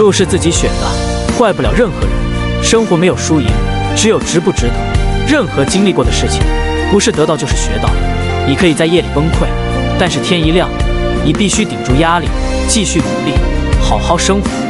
路是自己选的怪不了任何人。生活没有输赢只有值不值得。任何经历过的事情不是得到就是学到。你可以在夜里崩溃但是天一亮你必须顶住压力继续努力好好生活。